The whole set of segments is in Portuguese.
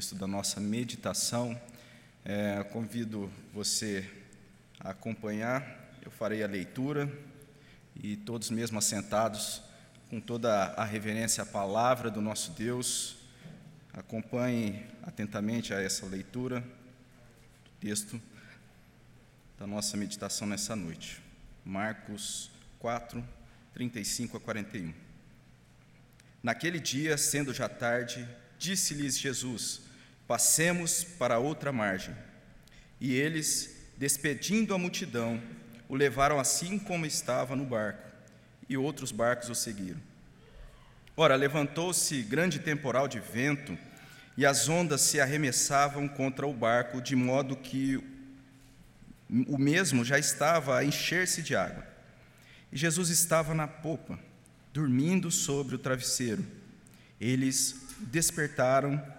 texto da nossa meditação. É, convido você a acompanhar, eu farei a leitura e todos mesmo assentados, com toda a reverência à palavra do nosso Deus, acompanhe atentamente a essa leitura do texto da nossa meditação nessa noite. Marcos 4, 35 a 41. Naquele dia, sendo já tarde, Disse-lhes Jesus: Passemos para outra margem. E eles, despedindo a multidão, o levaram assim como estava no barco, e outros barcos o seguiram. Ora, levantou-se grande temporal de vento, e as ondas se arremessavam contra o barco, de modo que o mesmo já estava a encher-se de água. E Jesus estava na popa, dormindo sobre o travesseiro. Eles despertaram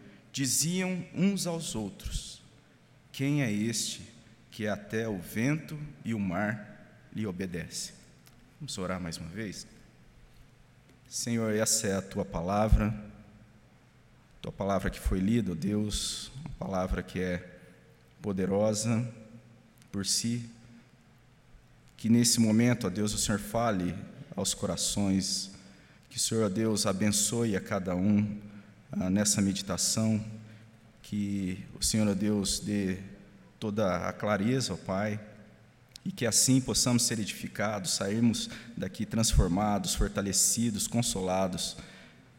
diziam uns aos outros: Quem é este que até o vento e o mar lhe obedece? Vamos orar mais uma vez? Senhor, essa é a tua palavra, tua palavra que foi lida, ó Deus, uma palavra que é poderosa por si. Que nesse momento, ó Deus, o Senhor fale aos corações que o Senhor, Deus, abençoe a cada um ah, nessa meditação. Que o Senhor, Deus, dê toda a clareza, ó Pai, e que assim possamos ser edificados, sairmos daqui transformados, fortalecidos, consolados,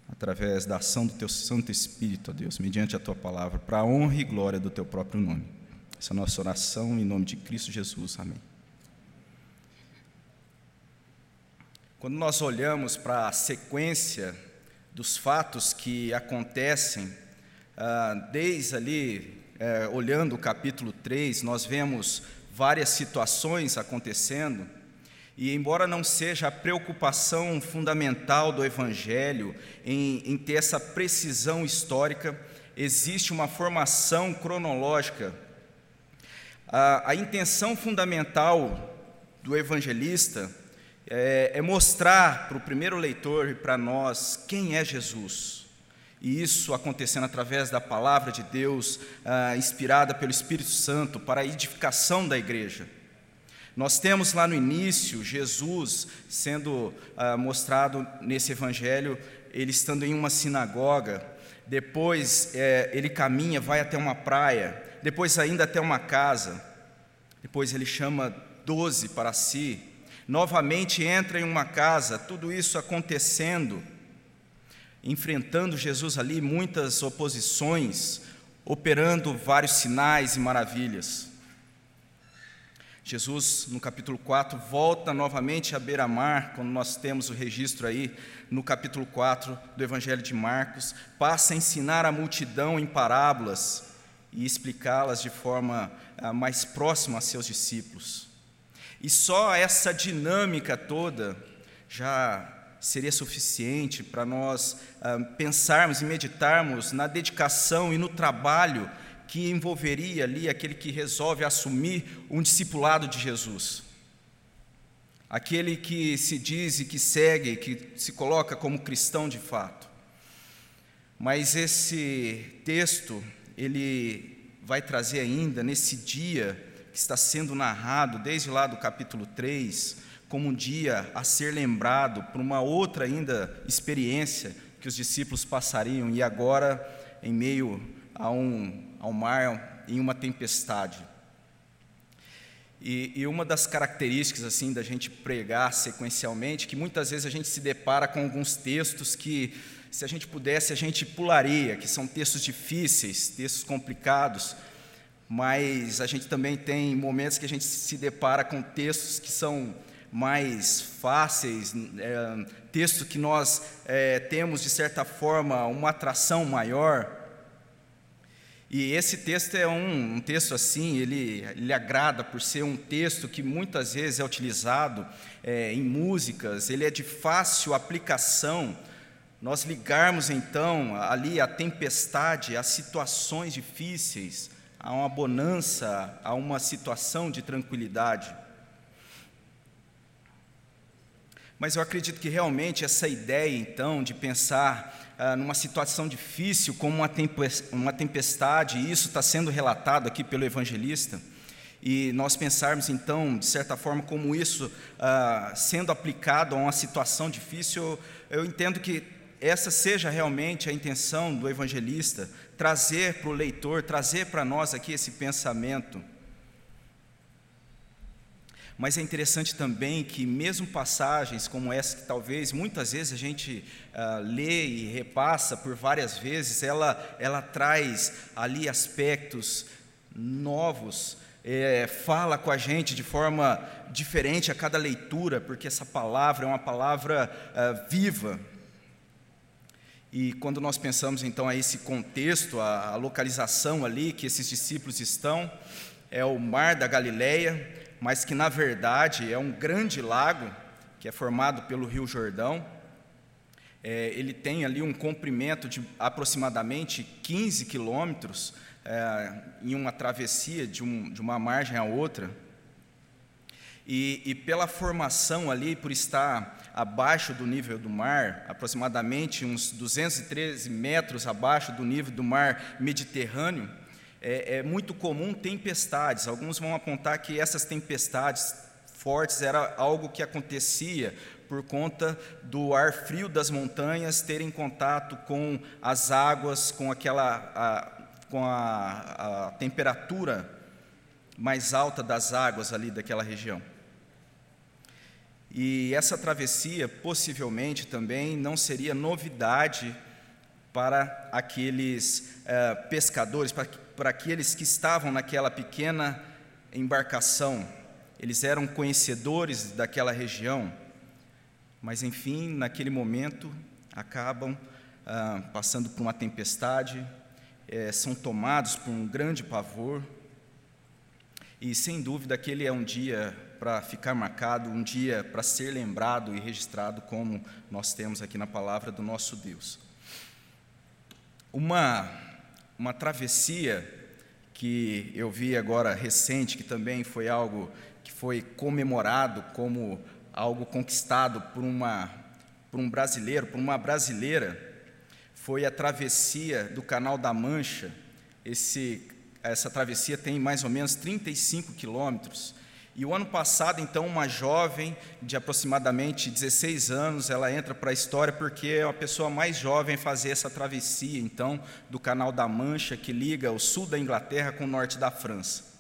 através da ação do Teu Santo Espírito, ó Deus, mediante a Tua palavra, para a honra e glória do Teu próprio nome. Essa é a nossa oração em nome de Cristo Jesus. Amém. Quando nós olhamos para a sequência dos fatos que acontecem, ah, desde ali, eh, olhando o capítulo 3, nós vemos várias situações acontecendo, e embora não seja a preocupação fundamental do Evangelho em, em ter essa precisão histórica, existe uma formação cronológica. a intenção fundamental do evangelista é, é mostrar para o primeiro leitor e para nós quem é Jesus. E isso acontecendo através da palavra de Deus, ah, inspirada pelo Espírito Santo, para a edificação da igreja. Nós temos lá no início Jesus sendo ah, mostrado nesse evangelho, ele estando em uma sinagoga, depois é, ele caminha, vai até uma praia, depois ainda até uma casa, depois ele chama doze para si, novamente entra em uma casa, tudo isso acontecendo, enfrentando Jesus ali muitas oposições, operando vários sinais e maravilhas. Jesus, no capítulo 4, volta novamente à beira-mar, quando nós temos o registro aí, no capítulo 4 do Evangelho de Marcos, passa a ensinar a multidão em parábolas e explicá-las de forma ah, mais próxima a seus discípulos. E só essa dinâmica toda já seria suficiente para nós ah, pensarmos e meditarmos na dedicação e no trabalho que envolveria ali aquele que resolve assumir um discipulado de Jesus. Aquele que se diz e que segue, que se coloca como cristão de fato. Mas esse texto, ele vai trazer ainda nesse dia que está sendo narrado desde lá do capítulo 3, como um dia a ser lembrado por uma outra ainda experiência que os discípulos passariam, e agora em meio a um, ao mar, em uma tempestade. E, e, uma das características assim da gente pregar sequencialmente, que muitas vezes a gente se depara com alguns textos que, se a gente pudesse, a gente pularia, que são textos difíceis, textos complicados, mas a gente também tem momentos que a gente se depara com textos que são mais fáceis, é, textos que nós é, temos, de certa forma, uma atração maior. E esse texto é um, um texto assim, ele, ele agrada por ser um texto que muitas vezes é utilizado é, em músicas, ele é de fácil aplicação. Nós ligarmos então ali a tempestade, as situações difíceis, a uma bonança, a uma situação de tranquilidade. Mas eu acredito que realmente essa ideia, então, de pensar ah, numa situação difícil, como uma tempestade, e isso está sendo relatado aqui pelo evangelista, e nós pensarmos, então, de certa forma, como isso ah, sendo aplicado a uma situação difícil, eu, eu entendo que essa seja realmente a intenção do evangelista, trazer para o leitor, trazer para nós aqui esse pensamento mas é interessante também que, mesmo passagens como essa, que talvez muitas vezes a gente uh, lê e repassa por várias vezes, ela, ela traz ali aspectos novos, é, fala com a gente de forma diferente a cada leitura, porque essa palavra é uma palavra uh, viva. E quando nós pensamos então a esse contexto, a, localização ali que esses discípulos estão, é o Mar da Galileia, mas que na verdade é um grande lago que é formado pelo Rio Jordão. É, ele tem ali um comprimento de aproximadamente 15 quilômetros é, em uma travessia de, um, de, uma margem à outra. E, e, pela formação ali, por estar abaixo do nível do mar, aproximadamente uns 213 metros abaixo do nível do mar Mediterrâneo, é, é muito comum tempestades. Alguns vão apontar que essas tempestades fortes era algo que acontecia por conta do ar frio das montanhas terem contato com as águas, com aquela a, com a, a temperatura mais alta das águas ali daquela região. E essa travessia possivelmente também não seria novidade para aqueles eh, pescadores, para, para aqueles que estavam naquela pequena embarcação. Eles eram conhecedores daquela região, mas enfim, naquele momento, acabam ah, passando por uma tempestade, eh, são tomados por um grande pavor, e sem dúvida aquele é um dia para ficar marcado, um dia para ser lembrado e registrado, como nós temos aqui na palavra do nosso Deus. Uma uma travessia que eu vi agora recente, que também foi algo que foi comemorado como algo conquistado por, uma, por um brasileiro, por uma brasileira, foi a travessia do Canal da Mancha. Esse, essa travessia tem mais ou menos 35 quilômetros e o ano passado, então, uma jovem de aproximadamente 16 anos, ela entra para a história porque é a pessoa mais jovem a fazer essa travessia, então, do Canal da Mancha, que liga o sul da Inglaterra com o norte da França.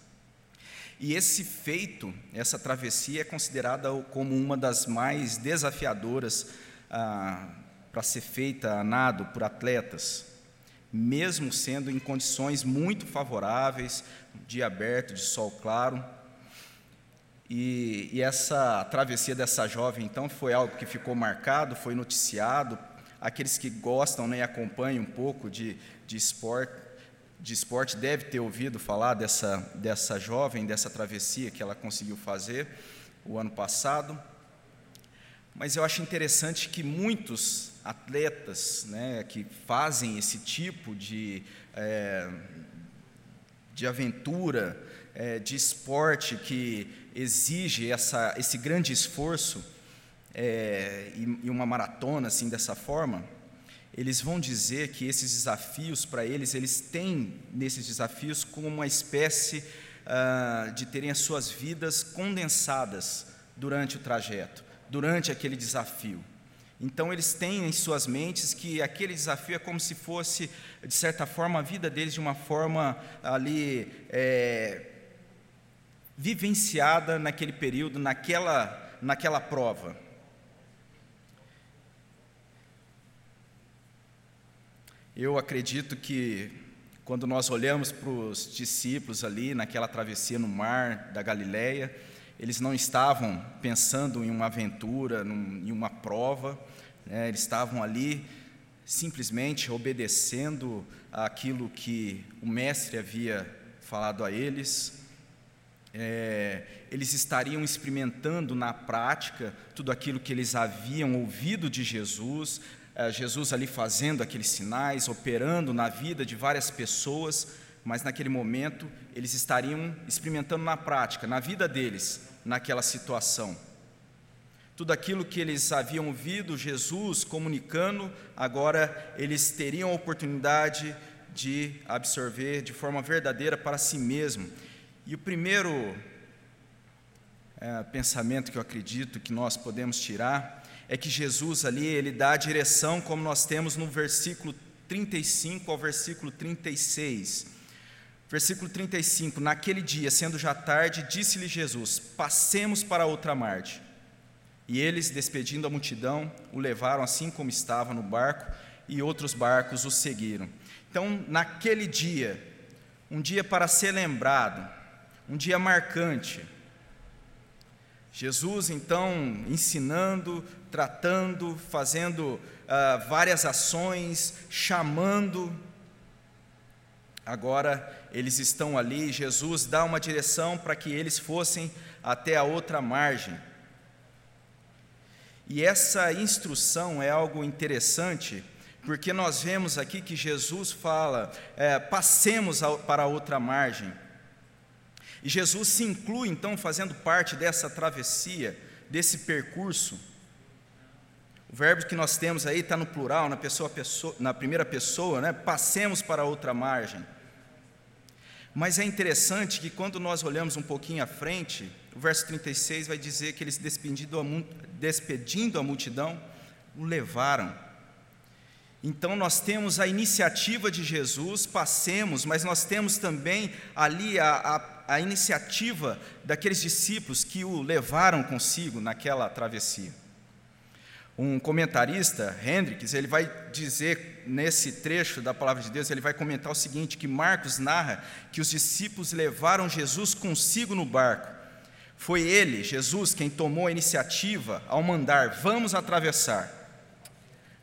E esse feito, essa travessia, é considerada como uma das mais desafiadoras ah, para ser feita a nado por atletas, mesmo sendo em condições muito favoráveis, dia aberto, de sol claro. E, e, essa travessia dessa jovem, então, foi algo que ficou marcado, foi noticiado. Aqueles que gostam né, e acompanham um pouco de, de, esporte, de esporte devem ter ouvido falar dessa, dessa jovem, dessa travessia que ela conseguiu fazer o ano passado. Mas eu acho interessante que muitos atletas né, que fazem esse tipo de, é, de aventura, é, de esporte que exige essa, esse grande esforço é, e, e, uma maratona assim dessa forma, eles vão dizer que esses desafios para eles, eles têm nesses desafios como uma espécie ah, de terem as suas vidas condensadas durante o trajeto, durante aquele desafio. Então eles têm em suas mentes que aquele desafio é como se fosse, de certa forma, a vida deles de uma forma ali é, vivenciada naquele período, naquela, naquela prova. Eu acredito que quando nós olhamos para os discípulos ali naquela travessia no mar da Galileia, eles não estavam pensando em uma aventura, num, em uma prova, né? eles estavam ali simplesmente obedecendo aquilo que o mestre havia falado a eles. É, eles estariam experimentando na prática tudo aquilo que eles haviam ouvido de Jesus, é, Jesus ali fazendo aqueles sinais, operando na vida de várias pessoas, mas naquele momento eles estariam experimentando na prática, na vida deles, naquela situação. Tudo aquilo que eles haviam ouvido Jesus comunicando, agora eles teriam a oportunidade de absorver de forma verdadeira para si mesmo. E o primeiro é, pensamento que eu acredito que nós podemos tirar é que Jesus ali, ele dá a direção, como nós temos no versículo 35 ao versículo 36. Versículo 35: Naquele dia, sendo já tarde, disse-lhe Jesus: Passemos para outra margem. E eles, despedindo a multidão, o levaram assim como estava no barco, e outros barcos o seguiram. Então, naquele dia, um dia para ser lembrado, um dia marcante, Jesus então ensinando, tratando, fazendo uh, várias ações, chamando. Agora eles estão ali, Jesus dá uma direção para que eles fossem até a outra margem. E essa instrução é algo interessante, porque nós vemos aqui que Jesus fala: é, passemos para a outra margem. E Jesus se inclui então fazendo parte dessa travessia, desse percurso. O verbo que nós temos aí está no plural, na, pessoa, pessoa, na primeira pessoa, né? passemos para outra margem. Mas é interessante que quando nós olhamos um pouquinho à frente, o verso 36 vai dizer que eles, despedindo a, despedindo a multidão, o levaram. Então nós temos a iniciativa de Jesus, passemos, mas nós temos também ali a, a, a iniciativa daqueles discípulos que o levaram consigo naquela travessia. Um comentarista, Hendricks, ele vai dizer nesse trecho da palavra de Deus, ele vai comentar o seguinte: que Marcos narra que os discípulos levaram Jesus consigo no barco. Foi ele, Jesus, quem tomou a iniciativa ao mandar: vamos atravessar.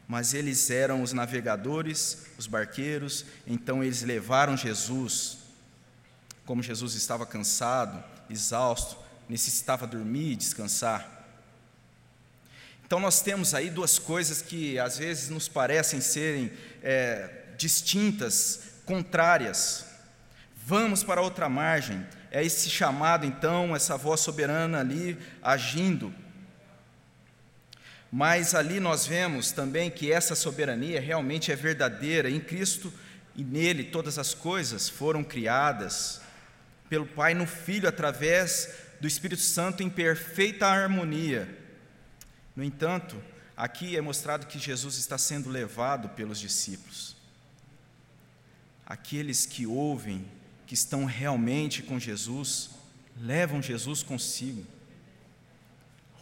Mas eles eram os navegadores, os barqueiros, então eles levaram Jesus. Como Jesus estava cansado, exausto, necessitava dormir e descansar. Então, nós temos aí duas coisas que às vezes nos parecem serem é, distintas, contrárias. Vamos para outra margem. É esse chamado, então, essa voz soberana ali agindo. Mas ali nós vemos também que essa soberania realmente é verdadeira. Em Cristo e nele todas as coisas foram criadas pelo Pai no Filho através do Espírito Santo em perfeita harmonia. No entanto, aqui é mostrado que Jesus está sendo levado pelos discípulos. Aqueles que ouvem, que estão realmente com Jesus, levam Jesus consigo,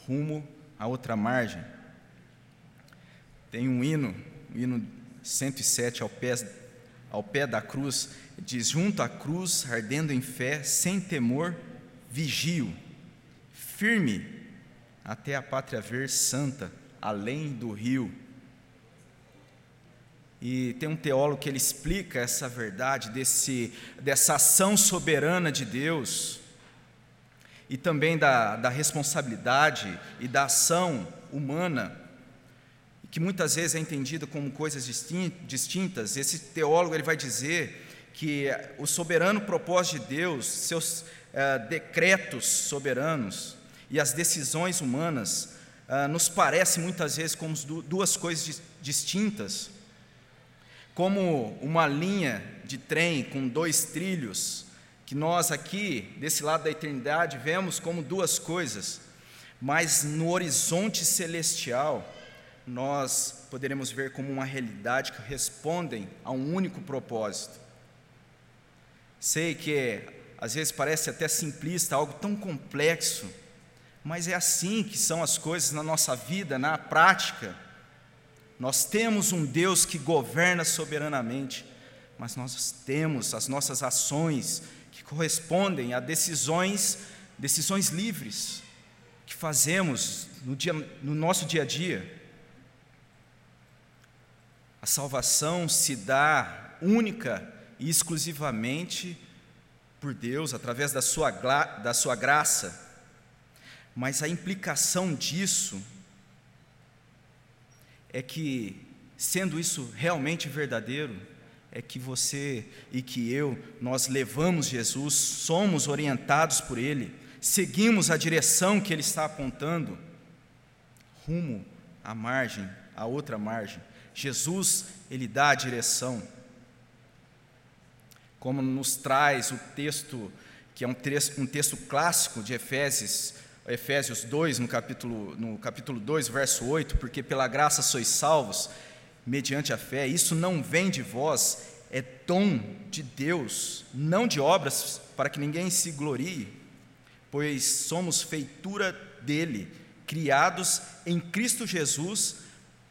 rumo a outra margem. Tem um hino, o hino 107 ao pé, ao pé da cruz, diz: Junto à cruz, ardendo em fé, sem temor, vigio, firme até a pátria ver santa, além do rio. E tem um teólogo que ele explica essa verdade desse, dessa ação soberana de Deus e também da, da responsabilidade e da ação humana que muitas vezes é entendida como coisas distintas. Esse teólogo ele vai dizer que o soberano propósito de Deus, seus uh, decretos soberanos, e as decisões humanas ah, nos parecem muitas vezes como duas coisas distintas, como uma linha de trem com dois trilhos, que nós aqui, desse lado da eternidade, vemos como duas coisas, mas no horizonte celestial, nós poderemos ver como uma realidade que respondem a um único propósito. Sei que às vezes parece até simplista, algo tão complexo, mas é assim que são as coisas na nossa vida, na prática. Nós temos um Deus que governa soberanamente, mas nós temos as nossas ações que correspondem a decisões, decisões livres que fazemos no, dia, no nosso dia a dia. salvação se dá única e exclusivamente por Deus, através da sua, da sua graça, mas a implicação disso é que, sendo isso realmente verdadeiro, é que você e que eu, nós levamos Jesus, somos orientados por Ele, seguimos a direção que Ele está apontando, rumo à margem, à outra margem. Jesus, Ele dá a direção. Como nos traz o texto, que é um texto, um texto clássico de Efésios, Efésios 2, no capítulo, no capítulo 2, verso 8, porque pela graça sois salvos, mediante a fé, isso não vem de vós, é dom de Deus, não de obras, para que ninguém se glorie, pois somos feitura dele, criados em Cristo Jesus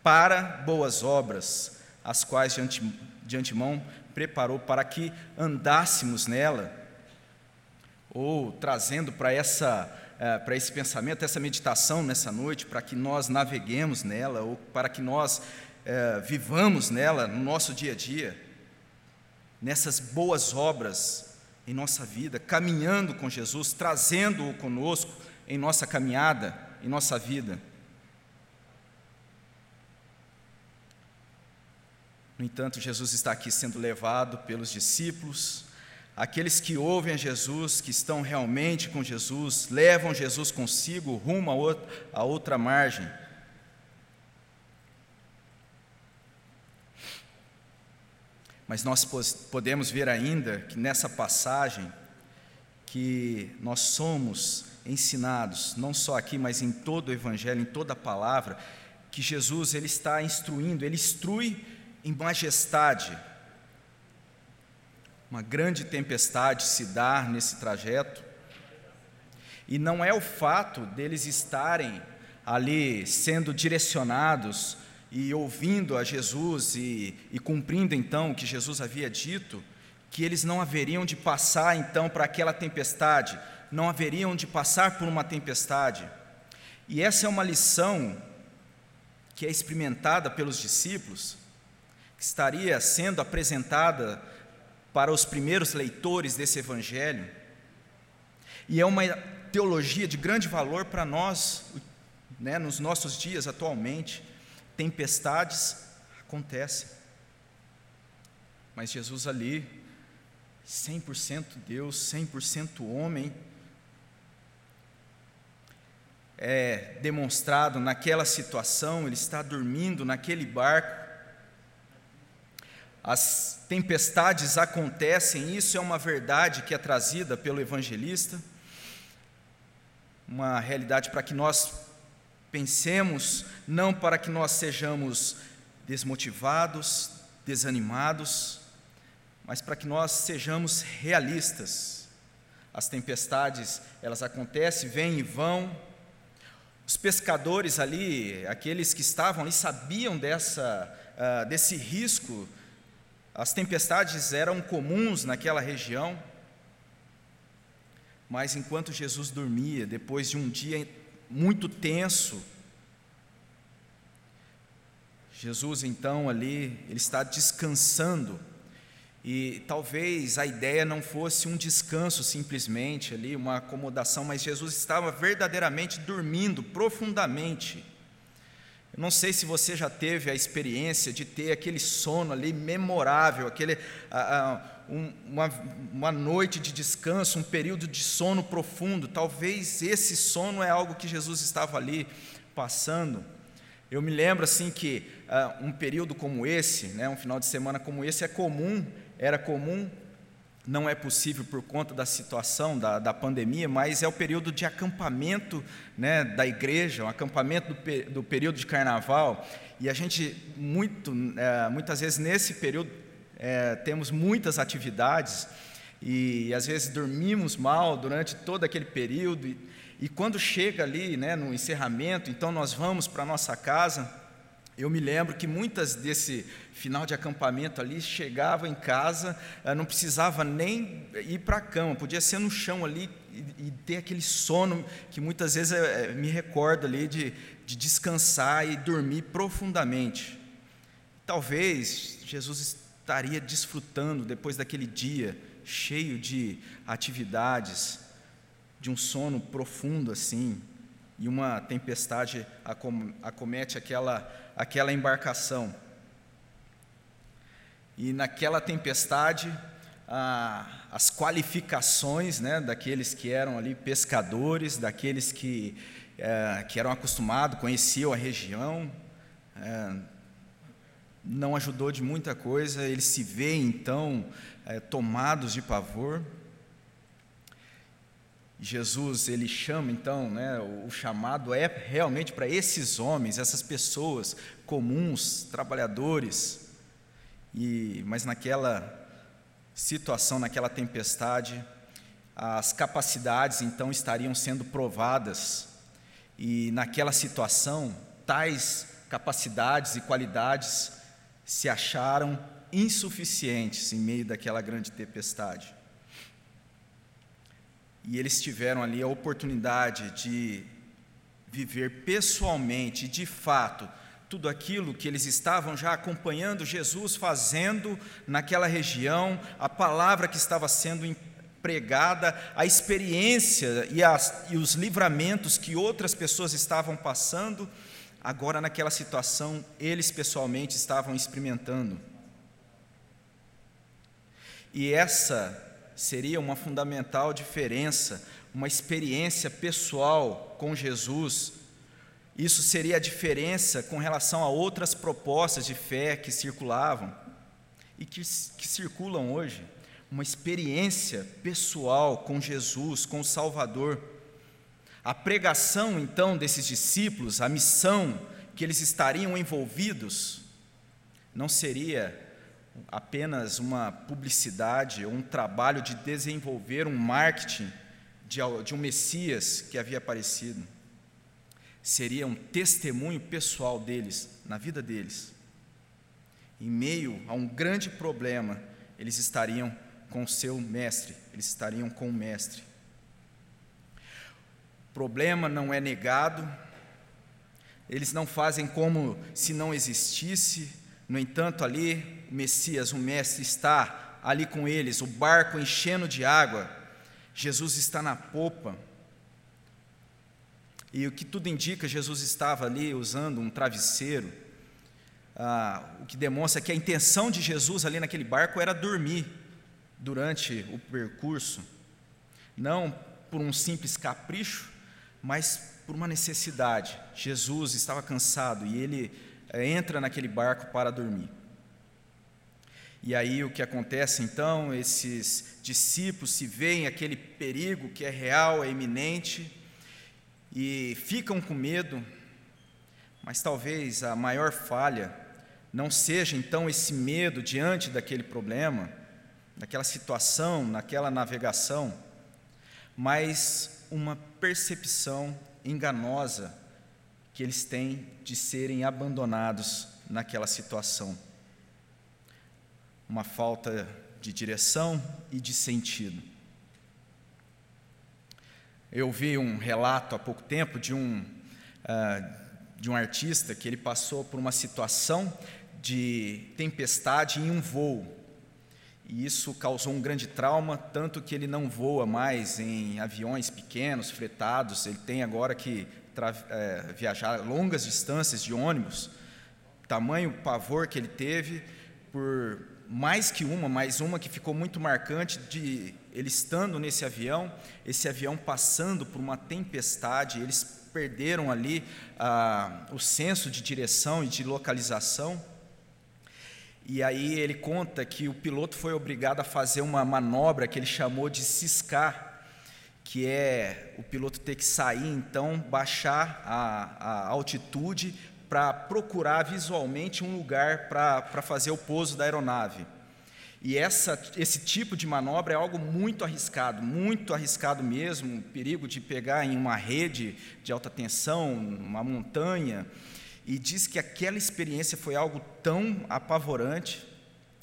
para boas obras, as quais de antemão preparou para que andássemos nela, ou trazendo para essa é, para esse pensamento, essa meditação nessa noite, para que nós naveguemos nela, ou para que nós é, vivamos nela no nosso dia a dia, nessas boas obras em nossa vida, caminhando com Jesus, trazendo-o conosco em nossa caminhada, em nossa vida. No entanto, Jesus está aqui sendo levado pelos discípulos, Aqueles que ouvem a Jesus, que estão realmente com Jesus, levam Jesus consigo rumo a outra margem. Mas nós podemos ver ainda que nessa passagem que nós somos ensinados, não só aqui, mas em todo o evangelho, em toda a palavra, que Jesus ele está instruindo, ele instrui em majestade, uma grande tempestade se dá nesse trajeto, e não é o fato deles estarem ali sendo direcionados e ouvindo a Jesus e, e cumprindo então o que Jesus havia dito, que eles não haveriam de passar então para aquela tempestade, não haveriam de passar por uma tempestade. E essa é uma lição que é experimentada pelos discípulos, que estaria sendo apresentada para os primeiros leitores desse evangelho, e é uma teologia de grande valor para nós, né, nos nossos dias atualmente. Tempestades acontecem, mas Jesus ali, 100% Deus, 100% homem, é demonstrado naquela situação, ele está dormindo naquele barco, as tempestades acontecem, isso é uma verdade que é trazida pelo evangelista, uma realidade para que nós pensemos, não para que nós sejamos desmotivados, desanimados, mas para que nós sejamos realistas. As tempestades, elas acontecem, vêm e vão. Os pescadores ali, aqueles que estavam ali, sabiam dessa, uh, desse risco as tempestades eram comuns naquela região, mas enquanto Jesus dormia, depois de um dia muito tenso, Jesus então ali, ele está descansando, e talvez a ideia não fosse um descanso simplesmente ali, uma acomodação, mas Jesus estava verdadeiramente dormindo profundamente. Eu não sei se você já teve a experiência de ter aquele sono ali memorável, aquele, um, uma, uma noite de descanso, um período de sono profundo. Talvez esse sono é algo que Jesus estava ali passando. Eu me lembro assim que uh, um período como esse, né, um final de semana como esse, é comum, era comum não é possível por conta da situação da, da pandemia, mas é o período de acampamento né, da igreja, o acampamento do, do, período de carnaval, e a gente, muito, é, muitas vezes nesse período, é, temos muitas atividades, e às vezes dormimos mal durante todo aquele período, e, e quando chega ali né, no encerramento, então nós vamos para a nossa casa, eu me lembro que muitas desse final de acampamento ali chegava em casa, eh, não precisava nem ir para a cama, podia ser no chão ali e, ter aquele sono que muitas vezes eh, me recordo ali de, de descansar e dormir profundamente. Talvez Jesus estaria desfrutando depois daquele dia cheio de atividades, de um sono profundo assim, e uma tempestade acomete aquela, aquela embarcação. E naquela tempestade, as qualificações né, daqueles que eram ali pescadores, daqueles que, é, que eram acostumados, conheciam a região, é, não ajudou de muita coisa, eles se veem então é, tomados de pavor. Jesus ele chama então, né, o chamado é realmente para esses homens, essas pessoas comuns, trabalhadores, e mas naquela situação, naquela tempestade, as capacidades então estariam sendo provadas, e naquela situação, tais capacidades e qualidades se acharam insuficientes em meio daquela grande tempestade. E eles tiveram ali a oportunidade de viver pessoalmente, de fato, tudo aquilo que eles estavam já acompanhando Jesus fazendo naquela região, a palavra que estava sendo pregada, a experiência e, as, e os livramentos que outras pessoas estavam passando, agora naquela situação eles pessoalmente estavam experimentando. E essa seria uma fundamental diferença, uma experiência pessoal com Jesus isso seria a diferença com relação a outras propostas de fé que circulavam e que, que circulam hoje. Uma experiência pessoal com Jesus, com o Salvador. A pregação, então, desses discípulos, a missão que eles estariam envolvidos, não seria apenas uma publicidade ou um trabalho de desenvolver um marketing de, de um Messias que havia aparecido seria um testemunho pessoal deles, na vida deles. Em meio a um grande problema, eles estariam com seu mestre, eles estariam com o mestre. O problema não é negado, eles não fazem como se não existisse, no entanto, ali, Messias, o Mestre, está ali com eles, o barco enchendo de água, Jesus está na popa, e o que tudo indica, Jesus estava ali usando um travesseiro, ah, o que demonstra que a intenção de Jesus ali naquele barco era dormir durante o percurso, não por um simples capricho, mas por uma necessidade. Jesus estava cansado e ele eh, entra naquele barco para dormir. E aí o que acontece então? Esses discípulos se veem aquele perigo que é real, é iminente, e ficam com medo, mas talvez a maior falha não seja então esse medo diante daquele problema, daquela situação, naquela navegação, mas uma percepção enganosa que eles têm de serem abandonados naquela situação. Uma falta de direção e de sentido. Eu vi um relato há pouco tempo de um, uh, de um artista que ele passou por uma situação de tempestade em um voo. E isso causou um grande trauma, tanto que ele não voa mais em aviões pequenos, fretados, ele tem agora que é, viajar longas distâncias de ônibus. Tamanho pavor que ele teve por mais que uma, mais uma que ficou muito marcante de ele estando nesse avião, esse avião passando por uma tempestade, eles perderam ali ah, o senso de direção e de localização. E aí ele conta que o piloto foi obrigado a fazer uma manobra que ele chamou de ciscar, que é o piloto ter que sair, então, baixar a, a altitude para procurar visualmente um lugar para fazer o pouso da aeronave. E essa, esse tipo de manobra é algo muito arriscado, muito arriscado mesmo, o perigo de pegar em uma rede de alta tensão, uma montanha. E diz que aquela experiência foi algo tão apavorante.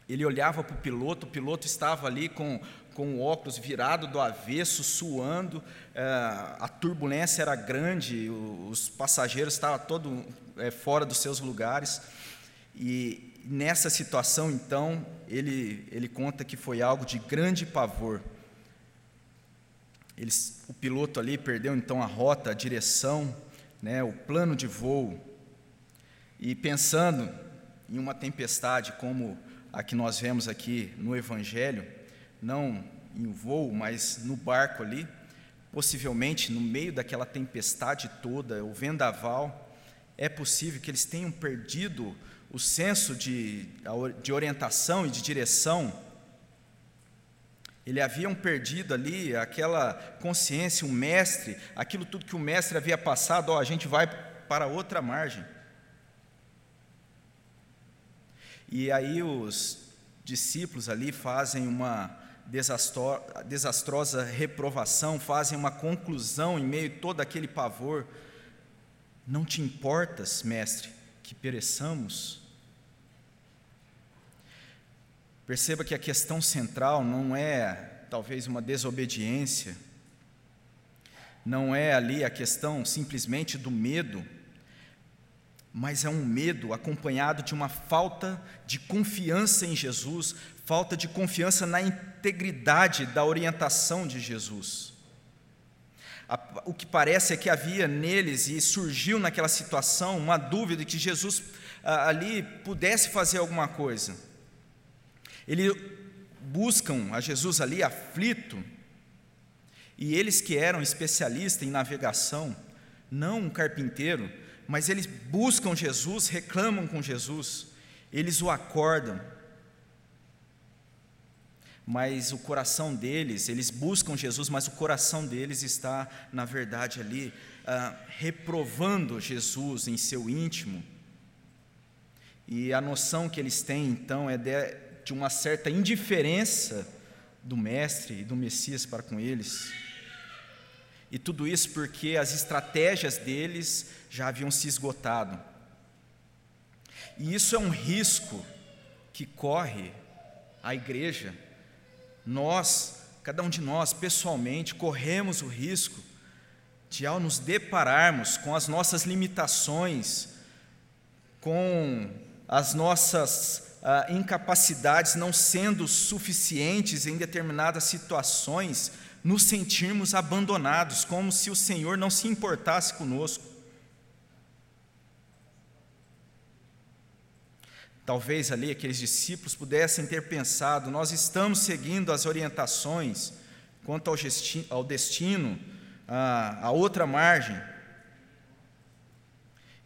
Ele olhava para o piloto, o piloto estava ali com, com o óculos virado do avesso, suando, eh, a turbulência era grande, os passageiros estavam todos eh, fora dos seus lugares. E nessa situação, então, ele, ele conta que foi algo de grande pavor. Eles, o piloto ali perdeu então a rota, a direção, né, o plano de voo. E pensando em uma tempestade como a que nós vemos aqui no Evangelho, não em voo, mas no barco ali, possivelmente no meio daquela tempestade toda, o vendaval, é possível que eles tenham perdido o senso de, de orientação e de direção. Ele haviam perdido ali aquela consciência, o mestre, aquilo tudo que o mestre havia passado, ó, a gente vai para outra margem. E aí os discípulos ali fazem uma desastrosa reprovação, fazem uma conclusão em meio a todo aquele pavor. Não te importas, mestre, que pereçamos? Perceba que a questão central não é talvez uma desobediência, não é ali a questão simplesmente do medo, mas é um medo acompanhado de uma falta de confiança em Jesus, falta de confiança na integridade da orientação de Jesus. O que parece é que havia neles e surgiu naquela situação uma dúvida de que Jesus ali pudesse fazer alguma coisa. Eles buscam a Jesus ali aflito, e eles que eram especialistas em navegação, não um carpinteiro, mas eles buscam Jesus, reclamam com Jesus, eles o acordam. Mas o coração deles, eles buscam Jesus, mas o coração deles está, na verdade, ali, ah, reprovando Jesus em seu íntimo. E a noção que eles têm, então, é de, de uma certa indiferença do Mestre e do Messias para com eles. E tudo isso porque as estratégias deles já haviam se esgotado. E isso é um risco que corre a igreja. Nós, cada um de nós, pessoalmente, corremos o risco de, ao nos depararmos com as nossas limitações, com as nossas ah, incapacidades não sendo suficientes em determinadas situações, nos sentirmos abandonados, como se o Senhor não se importasse conosco. Talvez ali aqueles discípulos pudessem ter pensado: nós estamos seguindo as orientações quanto ao, destino, ao destino a, a outra margem.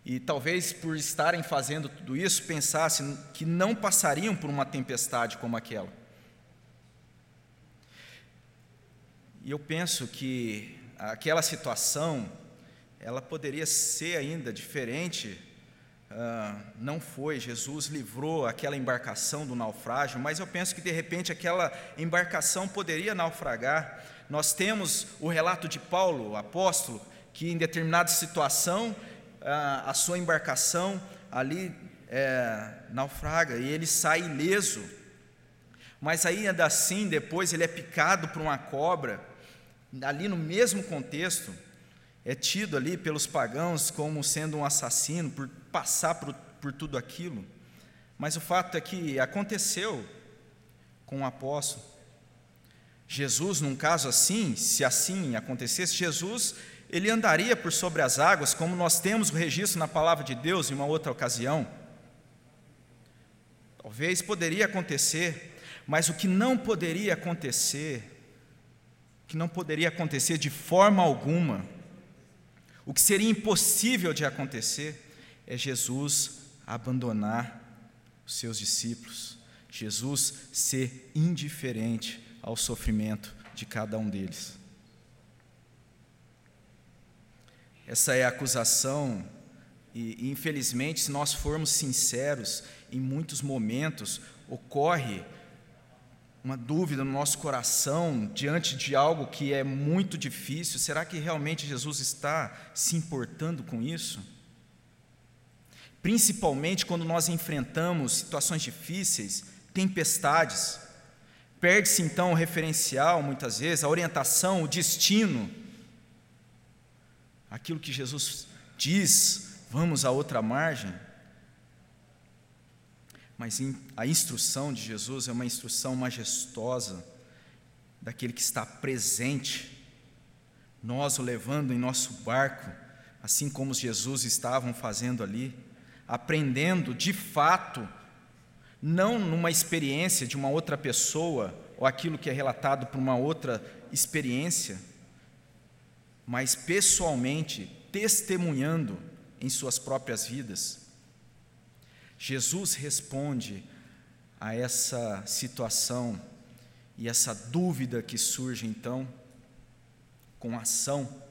E talvez por estarem fazendo tudo isso, pensassem que não passariam por uma tempestade como aquela. E eu penso que aquela situação, ela poderia ser ainda diferente. Uh, não foi, Jesus livrou aquela embarcação do naufrágio, mas eu penso que de repente aquela embarcação poderia naufragar. Nós temos o relato de Paulo, o apóstolo, que em determinada situação uh, a sua embarcação ali é, naufraga e ele sai ileso. Mas ainda assim, depois ele é picado por uma cobra ali no mesmo contexto, é tido ali pelos pagãos como sendo um assassino por passar por, por tudo aquilo. Mas o fato é que aconteceu com o apóstolo. Jesus, num caso assim, se assim acontecesse, Jesus ele andaria por sobre as águas, como nós temos o registro na palavra de Deus em uma outra ocasião. Talvez poderia acontecer, mas o que não poderia acontecer que não poderia acontecer de forma alguma, o que seria impossível de acontecer, é Jesus abandonar os seus discípulos, Jesus ser indiferente ao sofrimento de cada um deles. Essa é a acusação, e infelizmente, se nós formos sinceros, em muitos momentos ocorre uma dúvida no nosso coração diante de algo que é muito difícil, será que realmente Jesus está se importando com isso? Principalmente quando nós enfrentamos situações difíceis, tempestades, perde-se então o referencial, muitas vezes, a orientação, o destino, aquilo que Jesus diz, vamos a outra margem. mas a instrução de Jesus é uma instrução majestosa daquele que está presente, nós o levando em nosso barco, assim como os Jesus estavam fazendo ali, aprendendo de fato, não numa experiência de uma outra pessoa, ou aquilo que é relatado por uma outra experiência, mas pessoalmente, testemunhando em suas próprias vidas. Jesus responde a essa situação e essa dúvida que surge então com ação.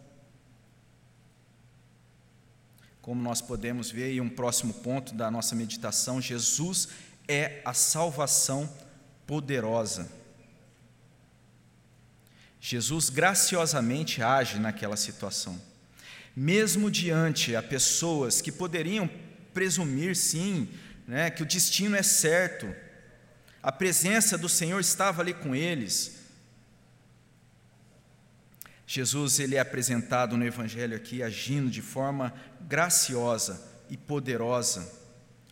Como nós podemos ver, e um próximo ponto da nossa meditação, Jesus é a salvação poderosa. Jesus graciosamente age naquela situação, mesmo diante a pessoas que poderiam presumir, sim, né, que o destino é certo. A presença do Senhor estava ali com eles. Jesus ele é apresentado no Evangelho aqui agindo de forma graciosa e poderosa.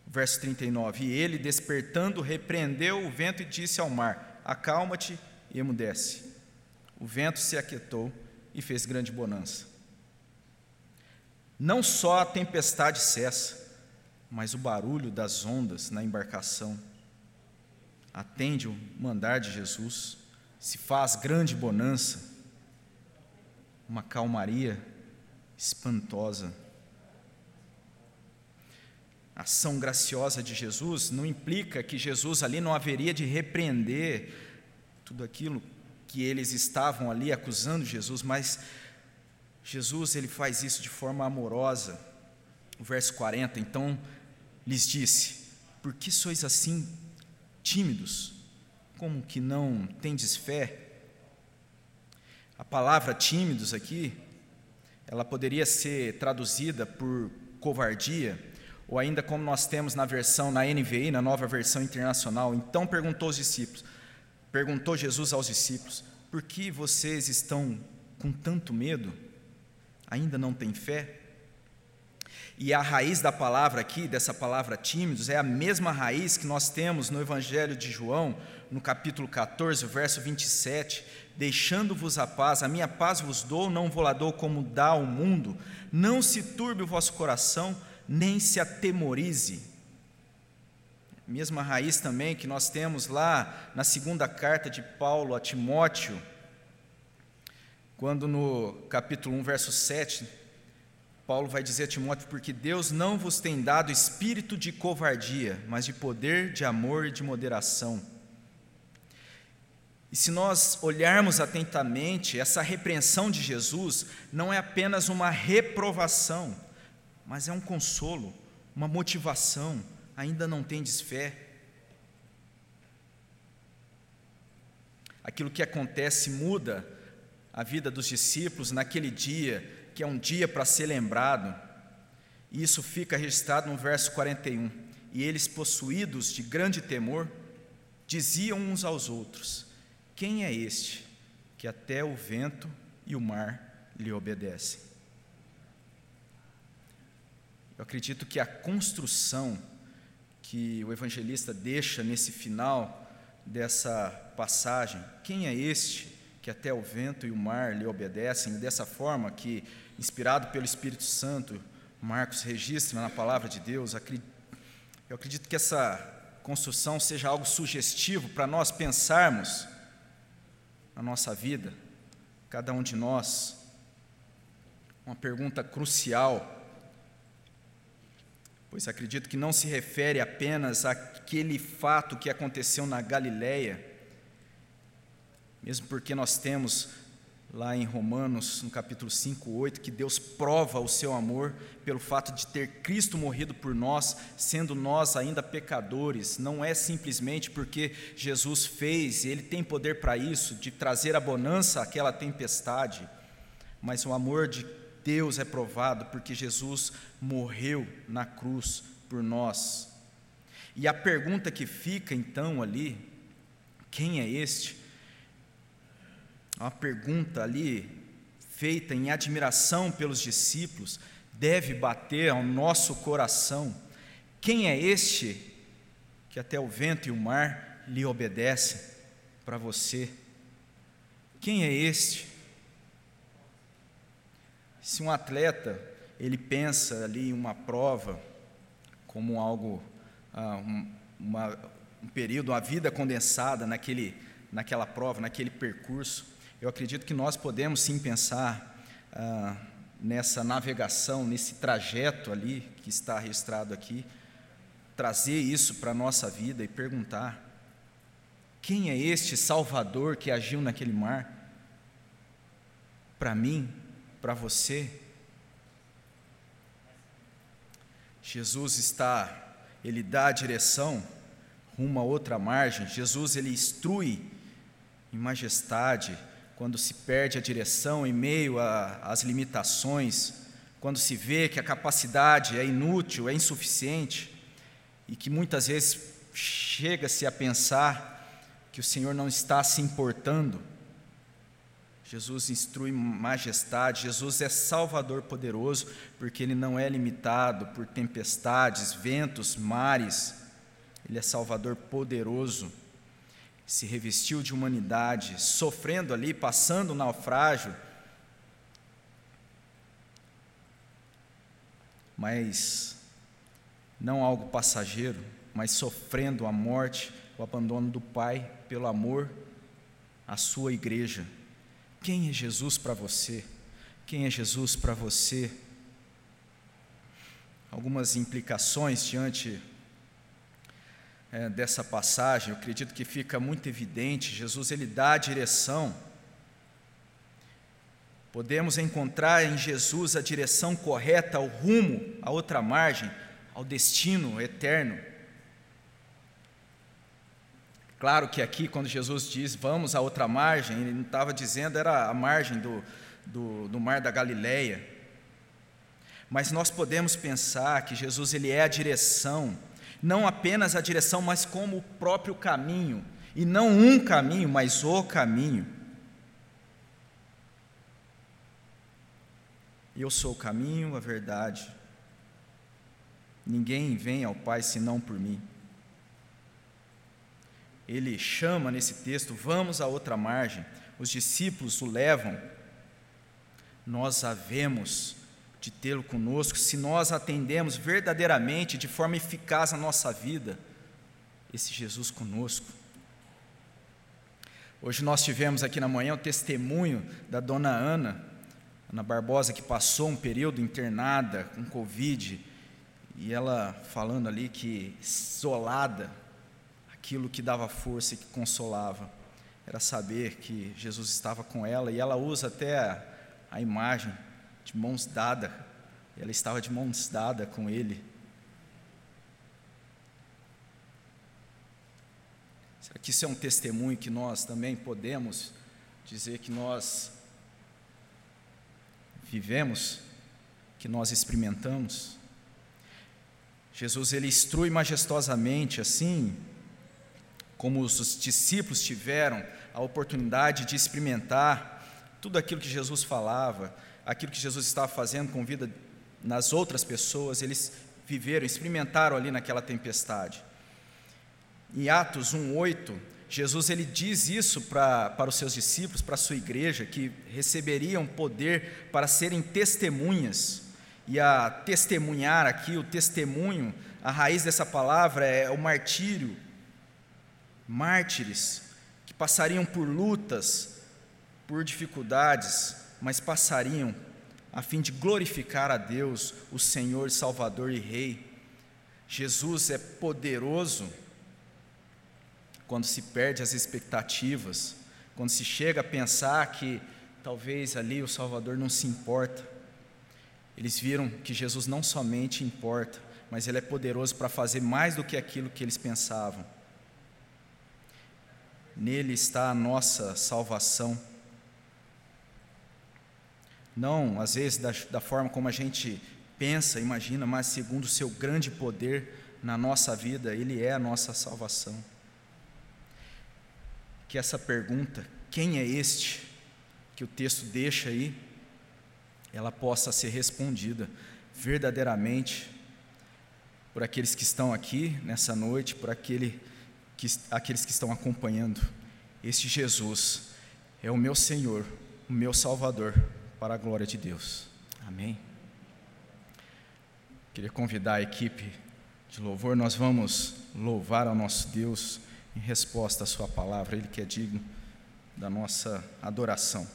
Verso 39: E ele, despertando, repreendeu o vento e disse ao mar: Acalma-te e emudece. O vento se aquietou e fez grande bonança. Não só a tempestade cessa, mas o barulho das ondas na embarcação atende o mandar de Jesus, se faz grande bonança, uma calmaria espantosa. A ação graciosa de Jesus não implica que Jesus ali não haveria de repreender tudo aquilo que eles estavam ali acusando Jesus, mas Jesus ele faz isso de forma amorosa. O verso 40, então lhes disse: Por que sois assim tímidos? Como que não tendes fé? A palavra tímidos aqui, ela poderia ser traduzida por covardia, ou ainda como nós temos na versão na NVI, na nova versão internacional. Então perguntou os discípulos, perguntou Jesus aos discípulos: Por que vocês estão com tanto medo? Ainda não têm fé? E a raiz da palavra aqui, dessa palavra tímidos, é a mesma raiz que nós temos no Evangelho de João, no capítulo 14, verso 27. Deixando-vos a paz, a minha paz vos dou, não vou lá dou como dá o mundo. Não se turbe o vosso coração, nem se atemorize. Mesma raiz também que nós temos lá na segunda carta de Paulo a Timóteo, quando no capítulo 1, verso 7, Paulo vai dizer a Timóteo: Porque Deus não vos tem dado espírito de covardia, mas de poder, de amor e de moderação. E se nós olharmos atentamente, essa repreensão de Jesus não é apenas uma reprovação, mas é um consolo, uma motivação. Ainda não tendes fé. Aquilo que acontece muda a vida dos discípulos naquele dia que é um dia para ser lembrado. E isso fica registrado no verso 41. E eles, possuídos de grande temor, diziam uns aos outros: Quem é este que até o vento e o mar lhe obedecem? Eu acredito que a construção que o evangelista deixa nesse final dessa passagem, quem é este que até o vento e o mar lhe obedecem, dessa forma que inspirado pelo Espírito Santo, Marcos registra na palavra de Deus. Eu acredito que essa construção seja algo sugestivo para nós pensarmos na nossa vida, cada um de nós. Uma pergunta crucial, pois acredito que não se refere apenas àquele fato que aconteceu na Galileia, mesmo porque nós temos lá em Romanos, no capítulo 5, 8, que Deus prova o seu amor pelo fato de ter Cristo morrido por nós, sendo nós ainda pecadores. Não é simplesmente porque Jesus fez, Ele tem poder para isso, de trazer a bonança àquela tempestade, mas o amor de Deus é provado porque Jesus morreu na cruz por nós. E a pergunta que fica então ali, quem é este? Uma pergunta ali feita em admiração pelos discípulos deve bater ao nosso coração. Quem é este que até o vento e o mar lhe obedecem para você. Quem é este? Se um atleta ele pensa ali em uma prova como algo, ah, um, uma, um período, uma vida condensada naquele, naquela prova, naquele percurso, eu acredito que nós podemos sim pensar ah, nessa navegação, nesse trajeto ali que está registrado aqui, trazer isso para a nossa vida e perguntar: quem é este Salvador que agiu naquele mar? Para mim, para você? Jesus está, ele dá a direção rumo a outra margem. Jesus ele instrui em majestade quando se perde a direção em meio às limitações, quando se vê que a capacidade é inútil, é insuficiente e que muitas vezes chega-se a pensar que o Senhor não está se importando. Jesus instrui majestade, Jesus é Salvador poderoso, porque Ele não é limitado por tempestades, ventos, mares, Ele é Salvador poderoso. Se revestiu de humanidade, sofrendo ali, passando o naufrágio, mas não algo passageiro, mas sofrendo a morte, o abandono do Pai pelo amor à sua igreja. Quem é Jesus para você? Quem é Jesus para você? Algumas implicações diante é, dessa passagem, eu acredito que fica muito evidente. Jesus ele dá a direção. Podemos encontrar em Jesus a direção correta, ao rumo, à outra margem, ao destino eterno. Claro que aqui, quando Jesus diz vamos à outra margem, ele não estava dizendo era a margem do, do, do mar da Galileia. Mas nós podemos pensar que Jesus ele é a direção, não apenas a direção, mas como o próprio caminho, e não um caminho, mas o caminho. Eu sou o caminho, a verdade. Ninguém vem ao Pai senão por mim ele chama nesse texto, vamos à outra margem. Os discípulos o levam. Nós havemos de tê-lo conosco se nós atendemos verdadeiramente, de forma eficaz a nossa vida, esse Jesus conosco. Hoje nós tivemos aqui na manhã o testemunho da dona Ana, Ana Barbosa, que passou um período internada com Covid, e ela falando ali que isolada, aquilo que dava força e que consolava era saber que Jesus estava com ela e ela usa até a, a imagem de mãos dadas. Ela estava de mãos dadas com ele. Será que isso é um testemunho que nós também podemos dizer que nós vivemos, que nós experimentamos? Jesus ele instrui majestosamente assim como os discípulos tiveram a oportunidade de experimentar tudo aquilo que Jesus falava, aquilo que Jesus estava fazendo com vida nas outras pessoas, eles viveram, experimentaram ali naquela tempestade. Em Atos 1:8, Jesus ele diz isso para, para os seus discípulos, para a sua igreja, que receberiam poder para serem testemunhas. E a testemunhar aqui, o testemunho, a raiz dessa palavra é o martírio, mártires que passariam por lutas, por dificuldades, mas passariam a fim de glorificar a Deus, o Senhor, Salvador e Rei. Jesus é poderoso quando se perde as expectativas, quando se chega a pensar que talvez ali o Salvador não se importa. Eles viram que Jesus não somente importa, mas ele é poderoso para fazer mais do que aquilo que eles pensavam. Nele está a nossa salvação. Não, às vezes, da, da forma como a gente pensa, imagina, mas segundo o seu grande poder na nossa vida, Ele é a nossa salvação. Que essa pergunta, quem é este, que o texto deixa aí, ela possa ser respondida verdadeiramente por aqueles que estão aqui nessa noite, por aquele que, aqueles que estão acompanhando. Este Jesus é o meu Senhor, o meu Salvador, para a glória de Deus. Amém. Queria convidar a equipe de louvor, nós vamos louvar ao nosso Deus em resposta à Sua palavra, Ele que é digno da nossa adoração.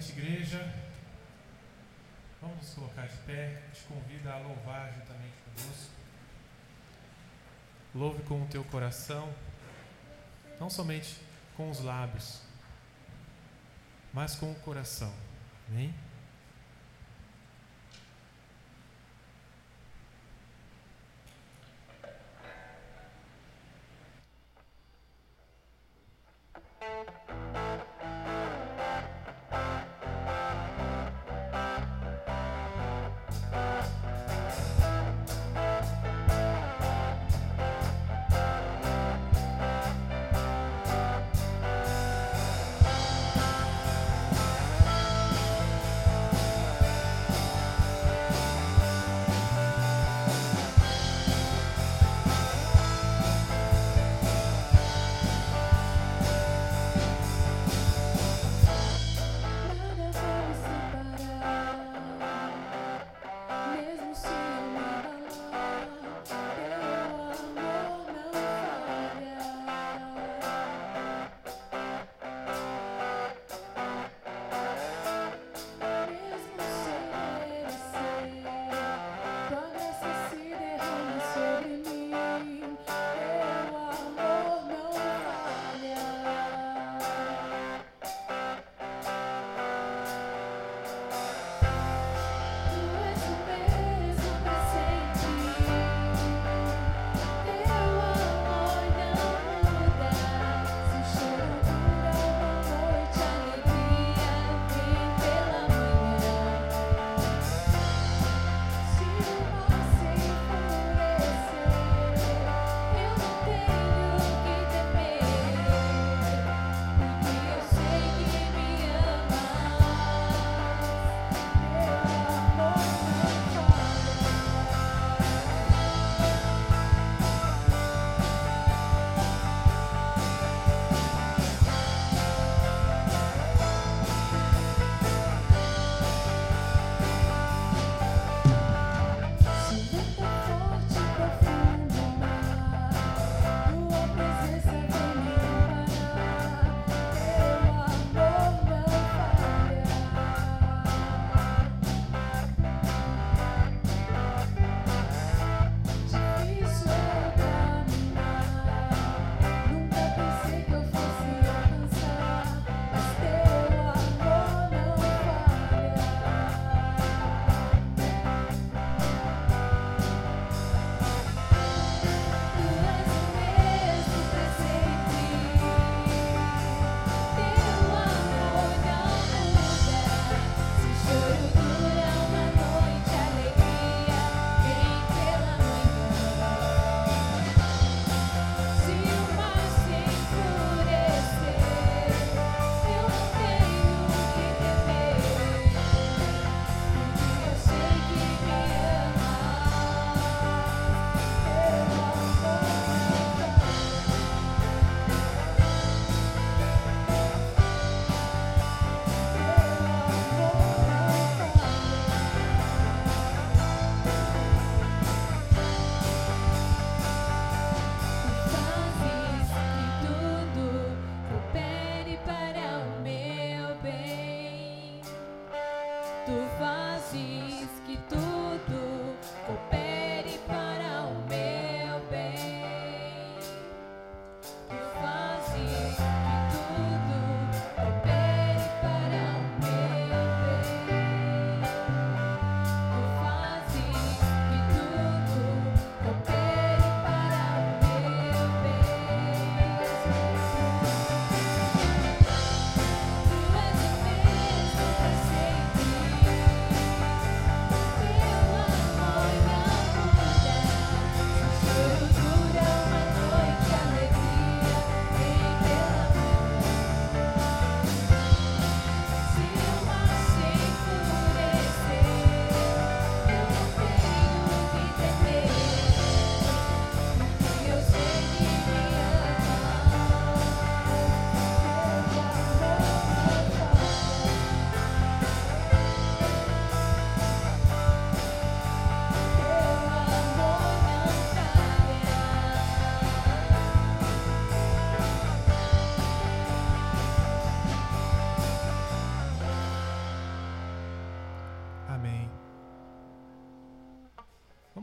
noite, igreja. Vamos nos colocar de pé. Te convido a louvar juntamente conosco. Louve com o teu coração, não somente com os lábios, mas com o coração. Amém?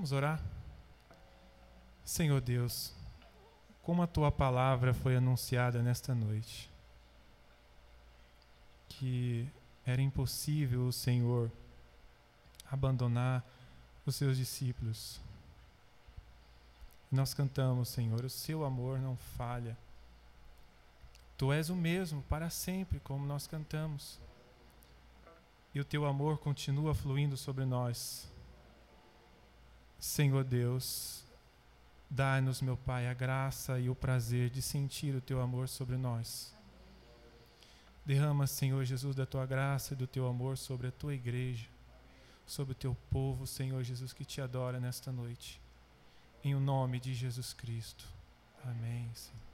Vamos orar? Senhor Deus, como a tua palavra foi anunciada nesta noite, que era impossível o Senhor abandonar os seus discípulos. Nós cantamos, Senhor, o seu amor não falha. Tu és o mesmo para sempre, como nós cantamos. E o teu amor continua fluindo sobre nós. Senhor Deus, dá-nos, meu Pai, a graça e o prazer de sentir o teu amor sobre nós. Derrama, Senhor Jesus, da tua graça e do teu amor sobre a tua igreja, sobre o teu povo, Senhor Jesus, que te adora nesta noite. Em o nome de Jesus Cristo. Amém, Senhor.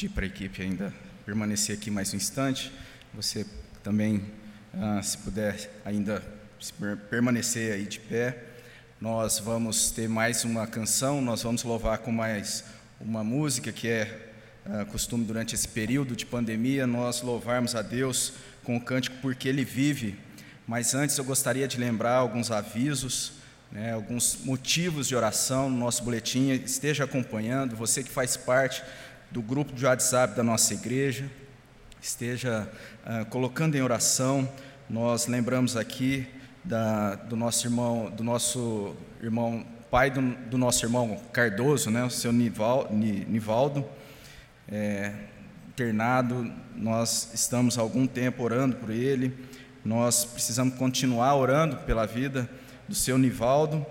Pedir para a equipe ainda permanecer aqui mais um instante. Você também, ah, se puder ainda permanecer aí de pé. Nós vamos ter mais uma canção, nós vamos louvar com mais uma música que é uh, costume durante esse período de pandemia, nós louvarmos a Deus com o cântico Porque Ele Vive. Mas antes eu gostaria de lembrar alguns avisos, né, alguns motivos de oração no nosso boletim. Esteja acompanhando, você que faz parte do grupo de WhatsApp da nossa igreja, esteja uh, colocando em oração. Nós lembramos aqui da, do nosso irmão, do nosso irmão, pai do, do nosso irmão Cardoso, né, o seu Nival, Nivaldo, é, internado. Nós estamos há algum tempo orando por ele. Nós precisamos continuar orando pela vida do seu Nivaldo.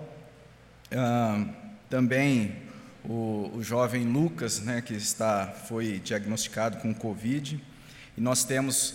Ah, também o, o, jovem Lucas, né, que está, foi diagnosticado com Covid. E nós temos